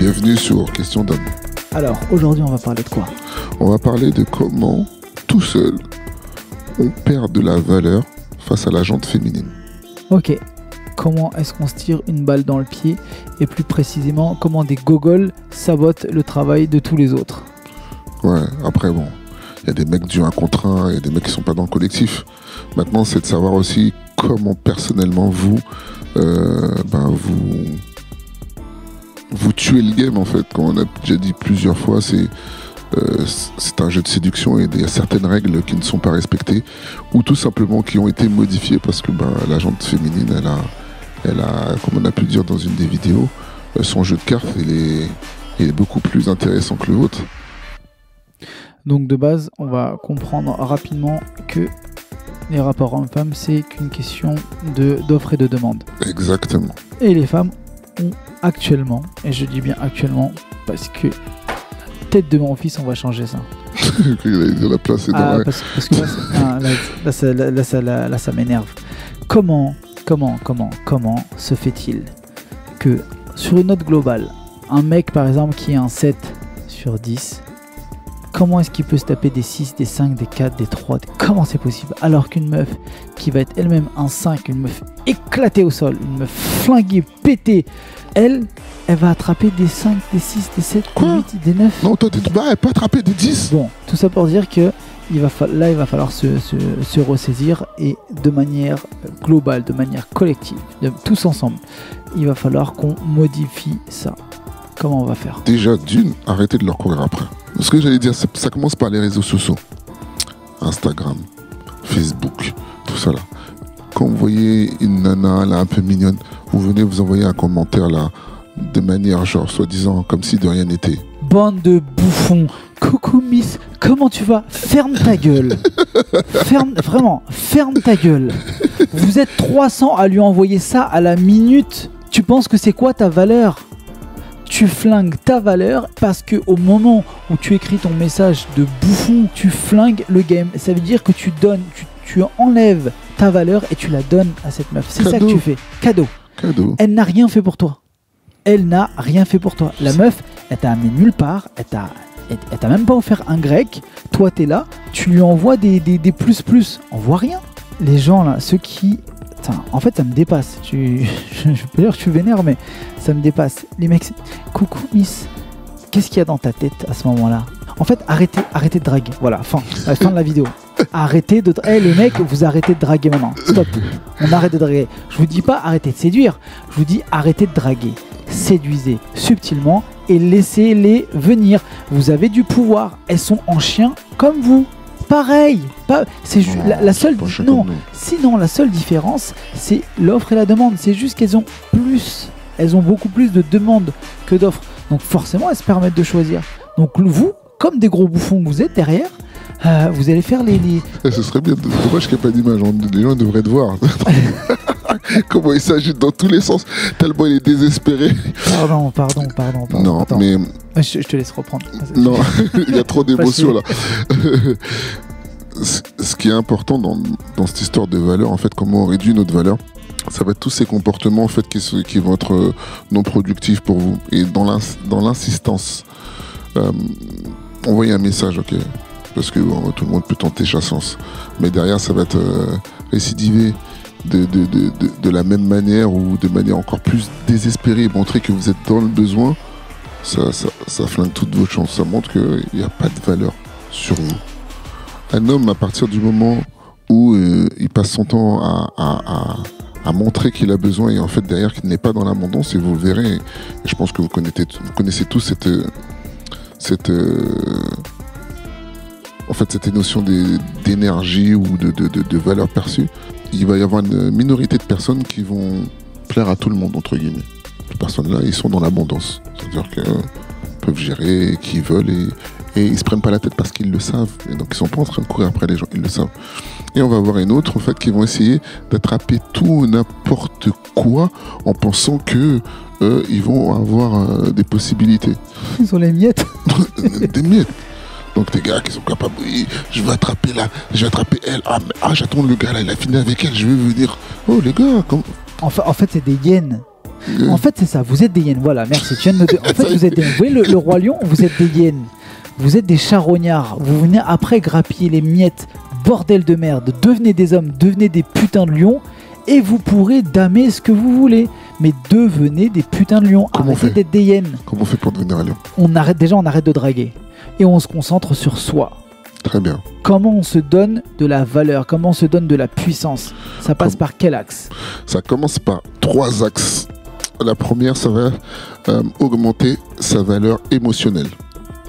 Bienvenue sur Question d'homme. Alors, aujourd'hui, on va parler de quoi? On va parler de comment, tout seul, on perd de la valeur face à la jante féminine. Ok. Comment est-ce qu'on se tire une balle dans le pied? Et plus précisément, comment des gogoles sabotent le travail de tous les autres? Ouais, après, bon, il y a des mecs du 1 contre 1, il y a des mecs qui sont pas dans le collectif. Maintenant, c'est de savoir aussi comment personnellement vous, euh, ben, vous, vous tuez le game en fait. Comme on a déjà dit plusieurs fois, c'est euh, c'est un jeu de séduction et il y a certaines règles qui ne sont pas respectées ou tout simplement qui ont été modifiées parce que ben, la jante féminine, elle a, elle a, comme on a pu dire dans une des vidéos, euh, son jeu de cartes, il est, il est beaucoup plus intéressant que le vôtre. Donc de base, on va comprendre rapidement que les rapports hommes-femmes, c'est qu'une question de- d'offre et de demande. Exactement. Et les femmes ont actuellement, et je dis bien actuellement, parce que la tête de mon fils, on va changer ça. il dire la dans Ah, la- parce, parce que là, ah, là, là, ça, là, là, ça- là, là, ça m'énerve. Comment, comment, comment, comment se fait-il que sur une note globale, un mec par exemple qui est un 7 sur 10, comment est-ce qu'il peut se taper des 6, des 5, des 4, des 3 des- Comment c'est possible Alors qu'une meuf qui va être elle-même un 5, une meuf éclatée au sol, une meuf flinguée, pétée, elle, elle va attraper des 5, des 6, des 7, des Quoi 8, des 9. Non, toi, t'es bah, elle peut attraper des 10. Bon, tout ça pour dire que il va fa- là, il va falloir se, se- se ressaisir et de manière globale, de manière collective, de- tous ensemble, il va falloir qu'on modifie ça. Comment on va faire? Déjà, d'une, arrêtez de leur courir après. Ce que j'allais dire, ça commence par les réseaux sociaux. Instagram, Facebook, tout ça là. Quand vous voyez une nana là un peu mignonne, vous venez vous envoyer un commentaire là, de manière genre soi-disant comme si de rien n'était. Bande de bouffons Coucou Miss, comment tu vas? Ferme ta gueule Ferme, vraiment, ferme ta gueule Vous êtes 300 à lui envoyer ça à la minute. Tu penses que c'est quoi ta valeur? Tu flingues ta valeur parce que au moment où tu écris ton message de bouffon, tu flingues le game. Ça veut dire que tu donnes, tu, tu enlèves ta valeur et tu la donnes à cette meuf. C'est ça que tu fais. Cadeau. Cadeau. Elle n'a rien fait pour toi. Elle n'a rien fait pour toi. La meuf, elle t'a amené nulle part. Elle t'a, elle, elle t'a même pas offert un grec. Toi, t'es là. Tu lui envoies des, des, des plus plus. On voit rien. Les gens là, ceux qui. En fait, ça me dépasse. Tu... Je, peux dire que je suis vénère, mais ça me dépasse. Les mecs, coucou Miss. Qu'est-ce qu'il y a dans ta tête à ce moment-là En fait, arrêtez, arrêtez de draguer. Voilà, fin, la fin de la vidéo. Arrêtez de. Eh les mecs, vous arrêtez de draguer maintenant. Stop. On arrête de draguer. Je vous dis pas arrêtez de séduire. Je vous dis arrêtez de draguer. Séduisez subtilement et laissez-les venir. Vous avez du pouvoir. Elles sont en chien comme vous. Pareil. Pas. C'est la, la seule. Non. Sinon, la seule différence, c'est l'offre et la demande. C'est juste qu'elles ont plus, elles ont beaucoup plus de demandes que d'offres. Donc forcément, elles se permettent de choisir. Donc vous, comme des gros bouffons que vous êtes derrière, euh, vous allez faire les... les- Eh, Ce serait bien, dommage qu'il n'y ait pas d'image. Les gens devraient te voir. Comment il s'agite dans tous les sens, tellement il est désespéré. Pardon, pardon, pardon, pardon. Non, Attends. mais Je, je te laisse reprendre. Non, il y a trop d'émotions là. Ce ce qui est important dans, dans cette histoire de valeur, en fait, comment on réduit notre valeur, ça va être tous ces comportements en fait qui, vont être euh, non productifs pour vous. Et dans l'ins- dans l'insistance, euh, envoyer un message, ok, parce que tout le monde peut tenter chassance, mais derrière ça va être euh, récidivé. De, la même manière ou de manière encore plus désespérée, montrer que vous êtes dans le besoin, ça, ça, ça flingue toutes vos chances. Ça montre qu'il n'y a pas de valeur sur vous. Un homme, à partir du moment où euh, il passe son temps à- à montrer qu'il a besoin et en fait derrière qu'il n'est pas dans l'abondance, et vous le verrez, et je pense que vous connaissez, tous cette, euh, cette, euh, en fait, cette notion d'énergie ou de, de, de- valeur perçue. Il va y avoir une minorité de personnes qui vont plaire à tout le monde, entre guillemets ces personnes-là, ils sont dans l'abondance. C'est-à-dire qu'ils peuvent gérer qui veulent et, et ils se prennent pas la tête parce qu'ils le savent. Et donc ils sont pas en train de courir après les gens, ils le savent. Et on va voir une autre, en fait, qui vont essayer d'attraper tout n'importe quoi en pensant que euh, ils vont avoir euh, des possibilités. Ils ont les miettes. des miettes. Donc des gars qui sont capables, oui, je vais attraper là, je vais attraper elle. Ah, mais- ah, j'attends le gars là, il a fini avec elle, je vais venir. Oh les gars, comme... En fa- en fait, c'est des hyènes. En fait, c'est ça. Vous êtes des hyènes. Voilà, merci. Tu viens de me En fait, vous êtes des... Vous voyez le, le roi lion Vous êtes des hyènes. Vous êtes des charognards. Vous venez après grappiller les miettes. Bordel de merde. Devenez des hommes. Devenez des putains de lions. Et vous pourrez damer ce que vous voulez. Mais devenez des putains de lions. Comment Arrêtez d'être des hyènes. Comment on fait pour devenir un lion On arrête déjà, on arrête de draguer. Et on se concentre sur soi. Très bien. Comment on se donne de la valeur? Comment on se donne de la puissance? Ça passe Comme- par quel axe? Ça commence par trois axes. La première, ça va euh, augmenter sa valeur émotionnelle.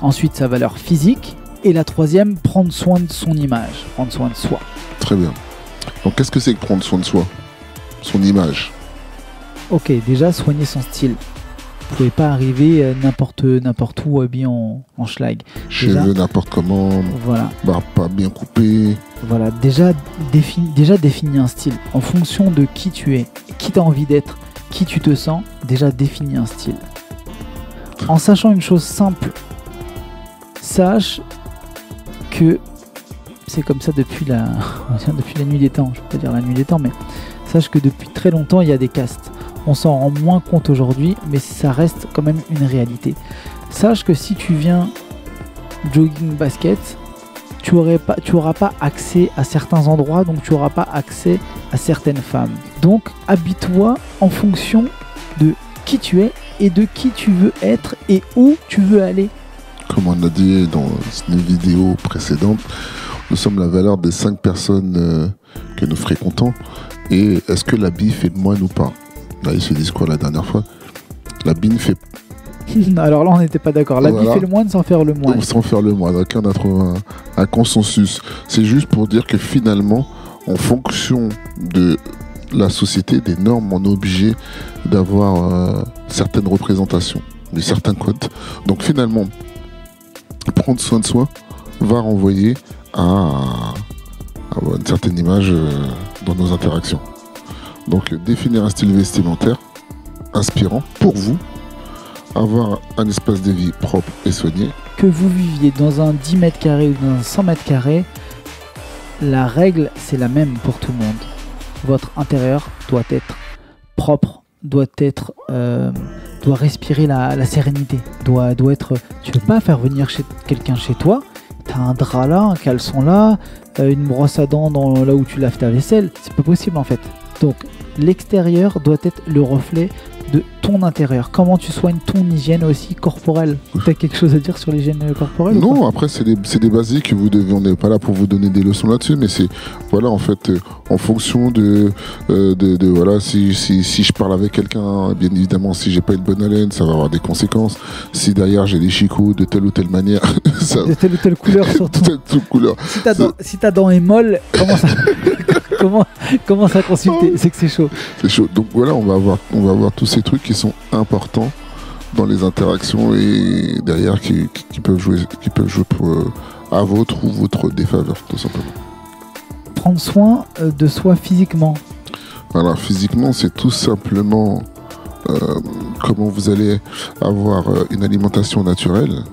Ensuite, sa valeur physique. Et la troisième, prendre soin de son image, prendre soin de soi. Très bien. Donc, qu'est-ce que c'est que prendre soin de soi? Son image. Ok, déjà, soigner son style. Vous pouvez pas arriver euh, n'importe n'importe où habillé en, en schlag. Cheveux n'importe comment, Voilà, barbe pas bien coupée. voilà. Déjà, défini, déjà définis un style. En fonction de qui tu es, qui tu as envie d'être, qui tu te sens, déjà définis un style. En sachant une chose simple, sache que c'est comme ça depuis la, nuit des temps. Je vais pas dire la nuit des temps, mais sache que depuis très longtemps, il y a des castes. On s'en rend moins compte aujourd'hui, mais ça reste quand même une réalité. Sache que si tu viens jogging basket, tu aurais pas, accès à certains endroits, donc tu auras pas accès à certaines femmes. Donc habille-toi en fonction de qui tu es et de qui tu veux être et où tu veux aller. Comme on a dit dans une vidéo précédente, nous sommes la valeur des cinq personnes euh, que nous fréquentons. Et est-ce que l'habit fait de moine ou pas? Là, ils se disent quoi la dernière fois L'habit ne fait Alors là, on n'était pas d'accord. L'habit Voilà. fait le moine sans faire le moine. sans faire le moine. Aucun n'a trouvé un, un consensus. C'est juste pour dire que finalement, en fonction de la société, des normes, on est obligé d'avoir euh, certaines représentations, de certains codes. Donc finalement, prendre soin de soi va renvoyer à, à une certaine image euh, dans nos interactions. Donc euh, définir un style vestimentaire inspirant pour vous, avoir un espace de vie propre et soigné, Que vous viviez dans un 10 mètres carrés ou dans un 100 mètres carrés, la règle, c'est la même pour tout le monde. Votre intérieur doit être propre, doit être, euh, doit respirer la, sérénité, doit, doit être. Tu peux pas faire venir quelqu'un chez toi. T'as un drap là, un caleçon là, euh, une brosse à dents dans, là où tu laves ta vaisselle. C'est pas possible en fait. Donc l'extérieur doit être le reflet de ton intérieur. Comment tu soignes ton hygiène aussi corporelle? T'as quelque chose à dire sur l'hygiène corporelle Non, après, c'est des, des basiques que vous devez. On n'est pas là pour vous donner des leçons là-dessus, mais c'est, voilà, en fait, euh, en fonction de, euh, de, de- voilà, si, si, si je parle avec quelqu'un, bien évidemment, si j'ai pas une bonne haleine, ça va avoir des conséquences. Si derrière j'ai des chicots de telle ou telle manière, ça. de telle ou telle couleur surtout. Telle ou telle couleur. si ta dent, si ta dent est molle, commence à, comment, à consulter. C'est que c'est chaud. C'est chaud. Donc voilà, on va avoir, on va avoir tous ces trucs qui sont importants dans les interactions et derrière qui, qui- qui peuvent jouer, qui peuvent jouer pour, euh, à votre ou votre défaveur, tout simplement. Prendre soin euh, de soi physiquement. Voilà, physiquement, c'est tout simplement euh, comment vous allez avoir une alimentation naturelle,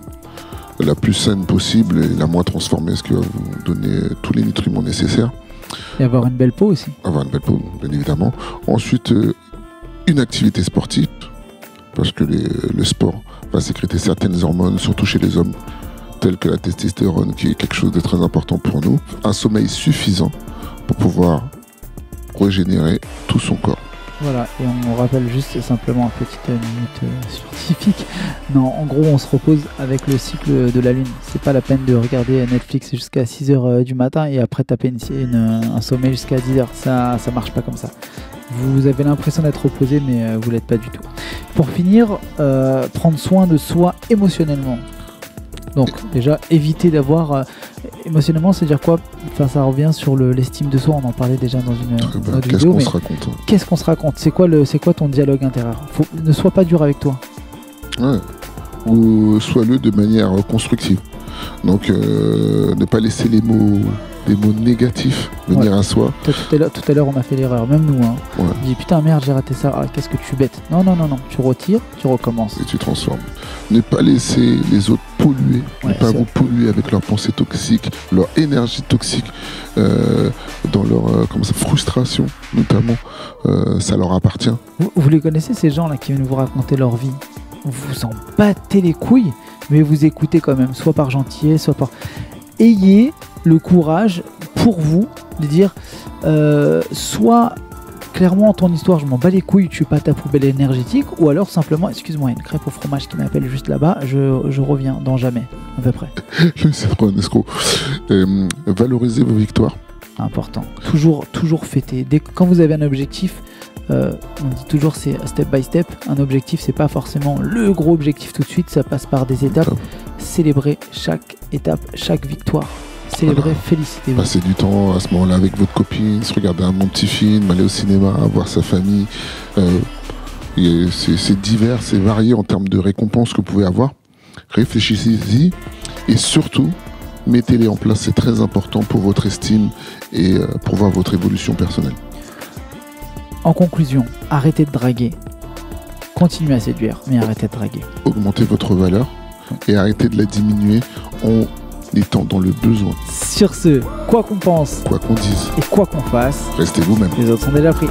la plus saine possible et la moins transformée, ce qui va vous donner tous les nutriments nécessaires. Et avoir une belle peau aussi. avoir une belle peau, bien évidemment. Ensuite, euh, une activité sportive, parce que le sport va sécréter certaines hormones, surtout chez les hommes, telles que la testostérone, qui est quelque chose de très important pour nous. Un sommeil suffisant pour pouvoir régénérer tout son corps. Voilà, et on rappelle juste simplement une petite euh, minute euh, scientifique. Non, en gros, on se repose avec le cycle de la Lune. C'est pas la peine de regarder Netflix jusqu'à 6h du matin et après taper un sommeil jusqu'à 10h. Ça, ça marche pas comme ça. Vous avez l'impression d'être reposé, mais euh, vous l'êtes pas du tout. Pour finir, euh, prendre soin de soi émotionnellement. Donc, déjà, éviter d'avoir. euh, émotionnellement, c'est-à-dire quoi? Enfin, ça revient sur le- l'estime de soi. On en parlait déjà dans une, bien. une autre Qu'est-ce vidéo. qu'on se raconte hein? qu'est-ce qu'on se raconte? C'est quoi le c'est quoi ton dialogue intérieur? Faut, Ne sois pas dur avec toi. Ouais. Ou sois-le de manière euh, constructive. Donc, euh, ne pas laisser les mots, les mots négatifs venir à soi. Tout à l'heure, tout à l'heure, on a fait l'erreur, même nous. Hein. Ouais. On dit putain merde, j'ai raté ça. Ah, qu'est-ce que tu bêtes Non non non non. Tu retires, tu recommences. et tu transformes. Ne pas laisser les autres polluer, Ouais, ne pas vous polluer avec leurs pensées toxiques, leur énergie toxique, euh, dans leur euh, comment ça, frustration notamment. Euh, ça leur appartient. Vous, vous les connaissez ces gens là qui viennent vous raconter leur vie? Vous en battez les couilles, mais vous écoutez quand même, soit par gentillesse, soit par. Ayez le courage pour vous de dire soit clairement ton histoire, je m'en bats les couilles, tu pas ta poubelle énergétique, ou alors simplement, excuse-moi, une crêpe au fromage qui m'appelle juste là-bas, je, je reviens dans jamais, à peu près. C'est un escroc. Euh, valorisez vos victoires. Important. Toujours, toujours fêter. Dès que, quand vous avez un objectif, euh, on dit toujours c'est step by step. Un objectif, c'est pas forcément le gros objectif tout de suite. Ça passe par des étapes. Célébrer chaque étape, chaque victoire. Célébrer, félicitez-vous. Passer du temps à ce moment-là avec votre copine, se regarder un bon petit film, aller au cinéma, voir sa famille. Euh, c'est divers, c'est varié en termes de récompenses que vous pouvez avoir. Réfléchissez-y et surtout, mettez-les en place. C'est très important pour votre estime et euh, pour voir votre évolution personnelle. En conclusion, arrêtez de draguer. Continuez à séduire, mais arrêtez de draguer. Augmentez votre valeur et arrêtez de la diminuer en étant dans le besoin. Sur ce, quoi qu'on pense Quoi qu'on dise, et quoi qu'on fasse, restez vous-même. les autres sont déjà pris.